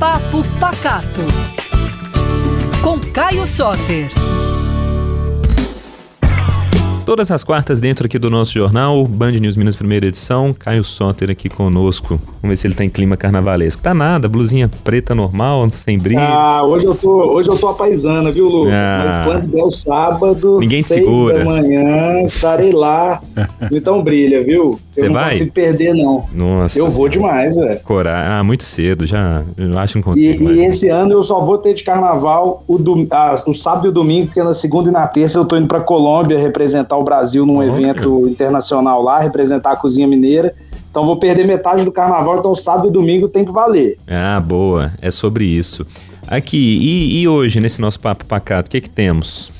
Papo Pacato. Com Caio Soter. Todas as quartas dentro aqui do nosso jornal, Band News Minas primeira edição, Caio Soter aqui conosco. Vamos ver se ele tá em clima carnavalesco. Tá nada, blusinha preta normal, sem brilho. Ah, hoje eu tô, hoje eu tô apaisando, viu, Lu? Ah. Mas quando der o sábado, Ninguém te segura. da manhã, estarei lá. então brilha, viu? Você eu vai? não consigo perder, não. Nossa. Eu vou demais, velho. Cora... Ah, muito cedo, já. Eu acho que não consigo. E, e, esse ano eu só vou ter de carnaval o, do, ah, o sábado e o domingo, porque na segunda e na terça eu tô indo pra Colômbia representar o Brasil num evento internacional lá, representar a cozinha mineira. Então vou perder metade do carnaval, então sábado e domingo tem que valer. Ah, boa. É sobre isso. Aqui, e, e hoje, nesse nosso papo pacato, o que que temos?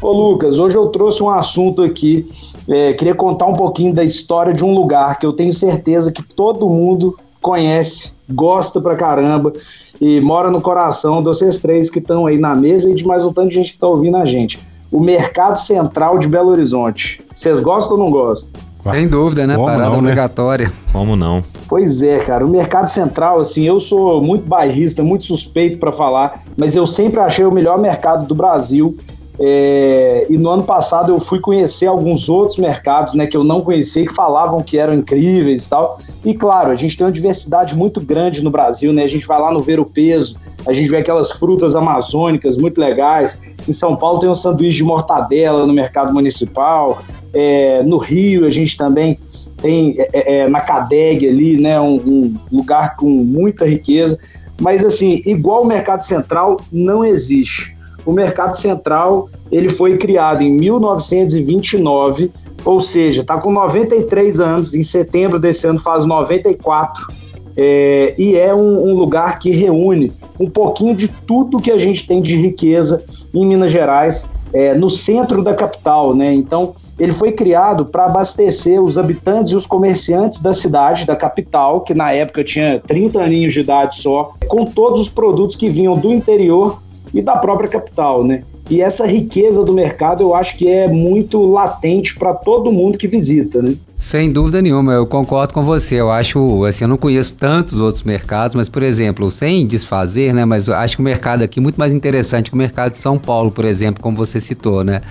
Ô Lucas, hoje eu trouxe um assunto aqui. É, queria contar um pouquinho da história de um lugar que eu tenho certeza que todo mundo conhece, gosta pra caramba e mora no coração de vocês três que estão aí na mesa e de mais um tanto de gente que tá ouvindo a gente. O Mercado Central de Belo Horizonte. Vocês gostam ou não gostam? Sem dúvida, né? Como Parada não, né? obrigatória. Como não? Pois é, cara. O Mercado Central, assim, eu sou muito bairrista, muito suspeito para falar, mas eu sempre achei o melhor mercado do Brasil. É, e no ano passado eu fui conhecer alguns outros mercados, né, que eu não conhecia, que falavam que eram incríveis e tal. E claro, a gente tem uma diversidade muito grande no Brasil, né? A gente vai lá no Ver o Peso, a gente vê aquelas frutas amazônicas muito legais. Em São Paulo tem um sanduíche de mortadela no mercado municipal. É, no Rio a gente também tem é, é, na Cadeg ali, né, um, um lugar com muita riqueza. Mas assim, igual o Mercado Central não existe. O Mercado Central ele foi criado em 1929, ou seja, está com 93 anos. Em setembro desse ano faz 94 é, e é um, um, lugar que reúne um pouquinho de tudo que a gente tem de riqueza em Minas Gerais, é, no centro da capital, né? Então, ele foi criado para abastecer os habitantes e os comerciantes da cidade, da capital, que na época tinha 30 aninhos de idade só, com todos os produtos que vinham do interior e da própria capital, né? E essa riqueza do mercado eu acho que é muito latente para todo mundo que visita, né? Sem dúvida nenhuma, eu concordo com você. Eu acho, assim, eu não conheço tantos outros mercados, mas, por exemplo, sem desfazer, né? Mas eu acho que o mercado aqui é muito mais interessante que o mercado de São Paulo, por exemplo, como você citou, né?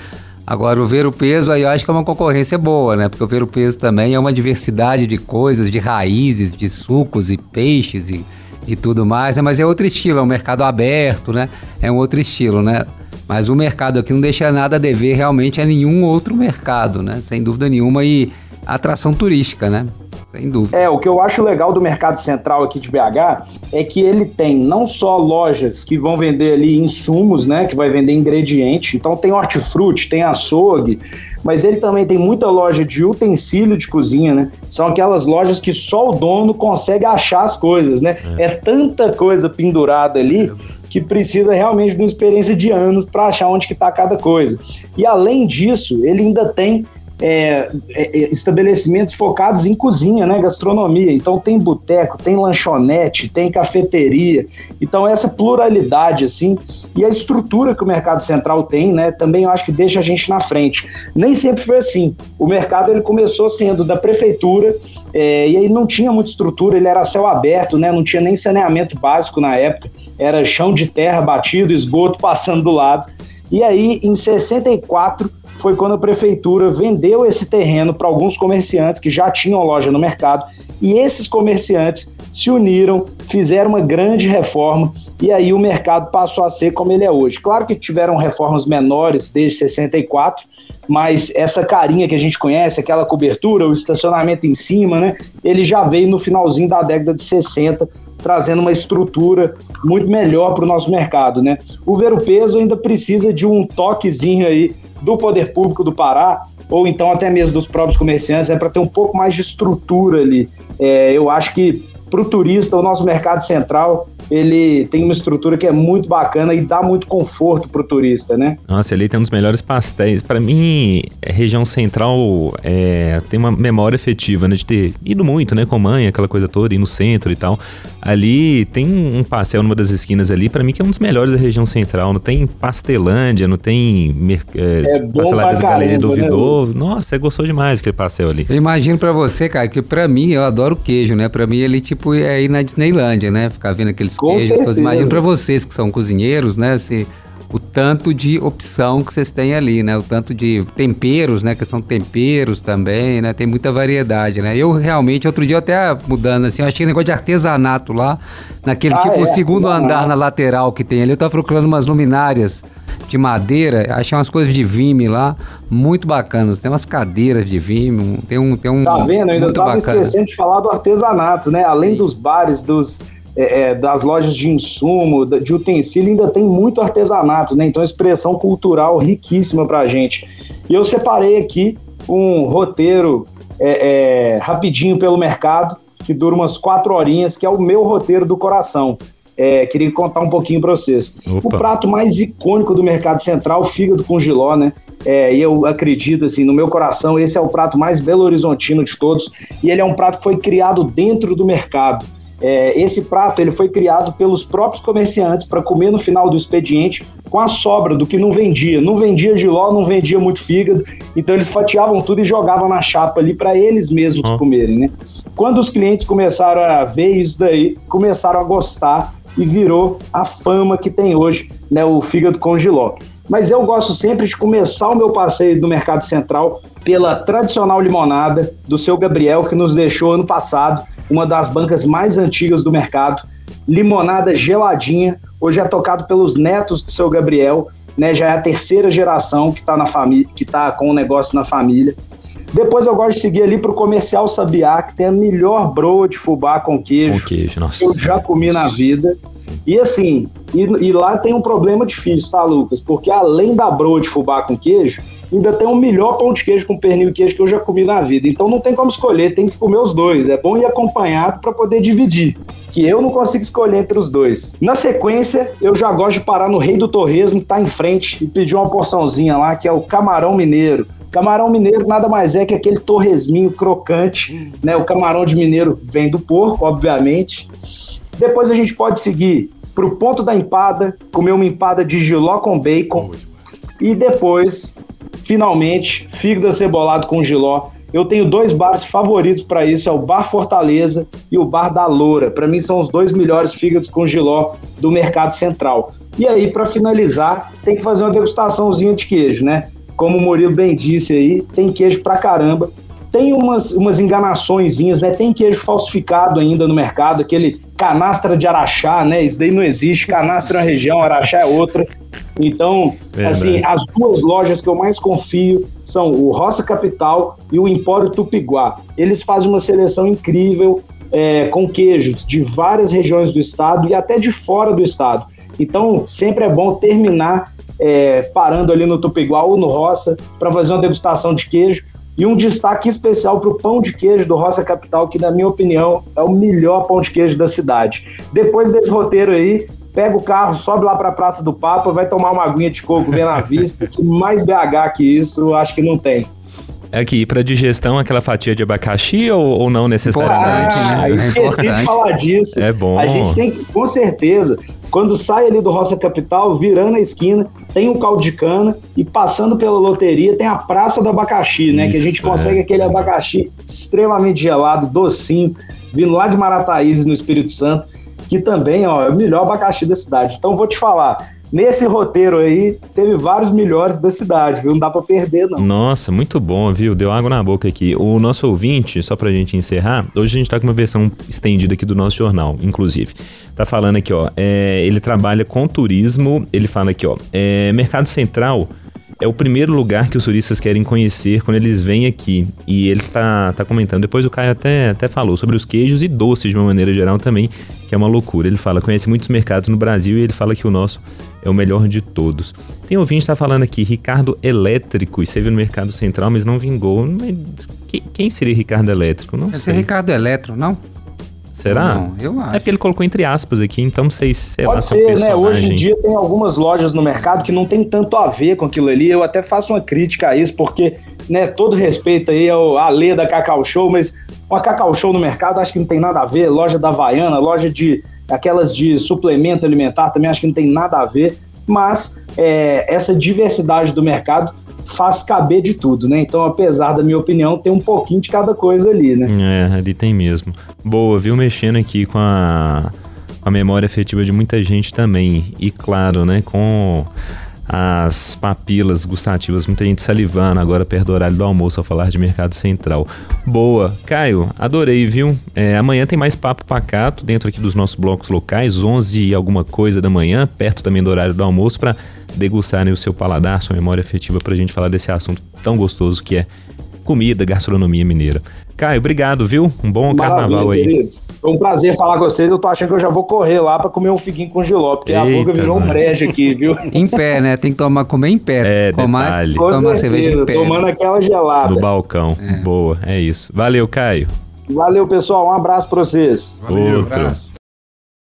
Agora, o ver o peso aí eu acho que é uma concorrência boa, né? Porque o ver o peso também é uma diversidade de coisas, de raízes, de sucos e peixes e, e tudo mais, né? Mas é outro estilo, é um mercado aberto, né? É um outro estilo, né? Mas o mercado aqui não deixa nada a dever realmente a nenhum outro mercado, né? Sem dúvida nenhuma. E atração turística, né? Sem dúvida. É, o que eu acho legal do Mercado Central aqui de BH é que ele tem não só lojas que vão vender ali insumos, né? Que vai vender ingrediente. Então tem hortifruti, tem açougue, mas ele também tem muita loja de utensílio de cozinha, né? São aquelas lojas que só o dono consegue achar as coisas, né? É, é tanta coisa pendurada ali que precisa realmente de uma experiência de anos para achar onde que está cada coisa. E além disso, ele ainda tem é, é, estabelecimentos focados em cozinha, né, gastronomia. Então tem boteco, tem lanchonete, tem cafeteria. Então essa pluralidade assim e a estrutura que o mercado central tem, né, também eu acho que deixa a gente na frente. Nem sempre foi assim. O mercado ele começou sendo da prefeitura é, e aí não tinha muita estrutura, ele era céu aberto, né, não tinha nem saneamento básico na época era chão de terra batido, esgoto passando do lado. E aí, em 64, foi quando a prefeitura vendeu esse terreno para alguns comerciantes que já tinham loja no mercado. E esses comerciantes se uniram, fizeram uma grande reforma e aí o mercado passou a ser como ele é hoje. Claro que tiveram reformas menores desde 64, mas essa carinha que a gente conhece, aquela cobertura, o estacionamento em cima, né? Ele já veio no finalzinho da década de 60, trazendo uma estrutura muito melhor para o nosso mercado, né? O Ver o Peso ainda precisa de um toquezinho aí do poder público do Pará, ou então até mesmo dos próprios comerciantes, é para ter um pouco mais de estrutura ali. É, eu acho que para o turista, o nosso mercado central ele tem uma estrutura que é muito bacana e dá muito conforto pro turista, né? Nossa, ali tem um dos melhores pastéis. Para mim, a região central é, tem uma memória efetiva, né? De ter ido muito, né? Com mãe, aquela coisa toda, ir no centro e tal. Ali tem um passeio numa das esquinas ali, para mim que é um dos melhores da região central. Não tem Pastelândia, não tem é, é Pastelaria da Galeria do Ouvidor. Né? Nossa, você gostou demais aquele passeio ali. Eu imagino para você, cara, que para mim, eu adoro queijo, né? Para mim ele tipo é ir na Disneylândia, né? Ficar vendo aqueles queijos. Imagino para vocês que são cozinheiros, né? Se, o tanto de opção que vocês têm ali, né? O tanto de temperos, né? Que são temperos também, né? Tem muita variedade, né? Eu realmente, outro dia até mudando assim, eu achei um negócio de artesanato lá, naquele ah, tipo é, segundo andar na lateral que tem ali. Eu tava procurando umas luminárias de madeira, achei umas coisas de vime lá, muito bacanas. Tem umas cadeiras de vime, tem um. Tem um tá vendo? Eu ainda tava bacana. esquecendo de falar do artesanato, né? Além dos bares, dos é, é, das lojas de insumo, de utensílio, ainda tem muito artesanato, né? Então, expressão cultural riquíssima pra gente. E eu separei aqui um roteiro é, é, rapidinho pelo mercado, que dura umas quatro horinhas, que é o meu roteiro do coração. É, queria contar um pouquinho para vocês. Opa. O prato mais icônico do mercado central, fígado com giló, né? É, e eu acredito, assim, no meu coração, esse é o prato mais belo horizontino de todos. E ele é um prato que foi criado dentro do mercado. É, esse prato ele foi criado pelos próprios comerciantes para comer no final do expediente com a sobra do que não vendia. Não vendia giló, não vendia muito fígado, então eles fatiavam tudo e jogavam na chapa ali para eles mesmos comerem, né? Quando os clientes começaram a ver isso daí, começaram a gostar e virou a fama que tem hoje, né, o fígado com giló. Mas eu gosto sempre de começar o meu passeio do Mercado Central pela tradicional limonada do seu Gabriel, que nos deixou ano passado uma das bancas mais antigas do mercado. Limonada geladinha, hoje é tocado pelos netos do seu Gabriel, né? Já é a terceira geração que está na família, que tá com o negócio na família. Depois eu gosto de seguir ali pro comercial Sabiá, que tem a melhor broa de fubá com queijo, com queijo nossa. que eu já comi na vida. E assim, e, e, lá tem um problema difícil, tá, Lucas? Porque além da broa de fubá com queijo, ainda tem o melhor pão de queijo com pernil e queijo que eu já comi na vida. Então não tem como escolher, tem que comer os dois. É bom ir acompanhado para poder dividir. Que eu não consigo escolher entre os dois. Na sequência, eu já gosto de parar no Rei do Torresmo, tá em frente, e pedir uma porçãozinha lá, que é o camarão mineiro. Camarão mineiro nada mais é que aquele torresminho crocante, né? O camarão de mineiro vem do porco, obviamente. Depois a gente pode seguir pro ponto da empada, comer uma empada de giló com bacon. E depois finalmente, fígado acebolado com giló. Eu tenho dois bares favoritos para isso, é o Bar Fortaleza e o Bar da Loura. Para mim são os dois melhores fígados com giló do mercado central. E aí, para finalizar, tem que fazer uma degustaçãozinha de queijo, né? Como o Murilo bem disse aí, tem queijo pra caramba. Tem umas, umas enganaçõezinhas, né? Tem queijo falsificado ainda no mercado, aquele canastra de araxá, né? Isso daí não existe. Canastra é uma região, araxá é outra. Então, assim, as duas lojas que eu mais confio são o Roça Capital e o Empório Tupiguá. Eles fazem uma seleção incrível é, com queijos de várias regiões do estado e até de fora do estado. Então, sempre é bom terminar é, parando ali no Tupiguá ou no Roça para fazer uma degustação de queijo. E um destaque especial para o pão de queijo do Roça Capital, que, na minha opinião, é o melhor pão de queijo da cidade. Depois desse roteiro aí, pega o carro, sobe lá para a Praça do Papa, vai tomar uma aguinha de coco vendo a vista, que mais BH que isso, acho que não tem. Aqui, para digestão, aquela fatia de abacaxi ou, ou não necessariamente? Ah, é esqueci de falar disso. É bom. A gente tem que, com certeza, quando sai ali do Roça Capital, virando a esquina, tem o caldo de cana e passando pela loteria tem a Praça do Abacaxi, né? Isso, que a gente consegue é. aquele abacaxi extremamente gelado, docinho, vindo lá de Marataízes, no Espírito Santo que também ó, é o melhor abacaxi da cidade. Então vou te falar, nesse roteiro aí, teve vários melhores da cidade, viu? Não dá pra perder, não. Nossa, muito bom, viu? Deu água na boca aqui. O nosso ouvinte, só pra gente encerrar, hoje a gente tá com uma versão estendida aqui do nosso jornal, inclusive. Tá falando aqui, ó, é, ele trabalha com turismo, ele fala aqui, ó, é, Mercado Central é o primeiro lugar que os turistas querem conhecer quando eles vêm aqui. E ele tá, tá comentando. Depois o Caio até, até falou sobre os queijos e doces de uma maneira geral também, que é uma loucura. Ele fala, conhece muitos mercados no Brasil e ele fala que o nosso é o melhor de todos. Tem ouvinte está falando aqui, Ricardo Elétrico, esteve no Mercado Central, mas não vingou. Quem seria Ricardo Elétrico? Não Esse sei. é Ricardo Eletro, não? Será? Não, eu acho. É porque ele colocou entre aspas aqui, então não sei se Pode lá, ser, né? Hoje em dia tem algumas lojas no mercado que não tem tanto a ver com aquilo ali. Eu até faço uma crítica a isso, porque, né, todo respeito aí ao Alê da Cacau Show, mas uma Cacau Show no mercado acho que não tem nada a ver. Loja da Havaiana, loja de aquelas de suplemento alimentar também acho que não tem nada a ver. Mas é, essa diversidade do mercado faz caber de tudo, né? Então, apesar da minha opinião, tem um pouquinho de cada coisa ali, né? É, ali tem mesmo. Boa, viu? Mexendo aqui com a a memória afetiva de muita gente também. E claro, né, com as papilas gustativas, muita gente salivando agora perto do horário do almoço ao falar de mercado central. Boa. Caio, adorei, viu? É, amanhã tem mais papo pacato dentro aqui dos nossos blocos locais, 11 e alguma coisa da manhã, perto também do horário do almoço, para degustarem o seu paladar, sua memória afetiva, para a gente falar desse assunto tão gostoso que é comida, gastronomia mineira. Caio, obrigado, viu? Um bom Maravilha, carnaval aí. Queridos. Foi um prazer falar com vocês. Eu tô achando que eu já vou correr lá para comer um figuinho com giló, porque Eita, a boca virou um brejo aqui, viu? em pé, né? Tem que tomar, comer em pé. É, tomar, detalhe. Tomar cerveja em pé. Tomando aquela gelada. No balcão. É. Boa, é isso. Valeu, Caio. Valeu, pessoal. Um abraço para vocês. Valeu, Outro. Abraço.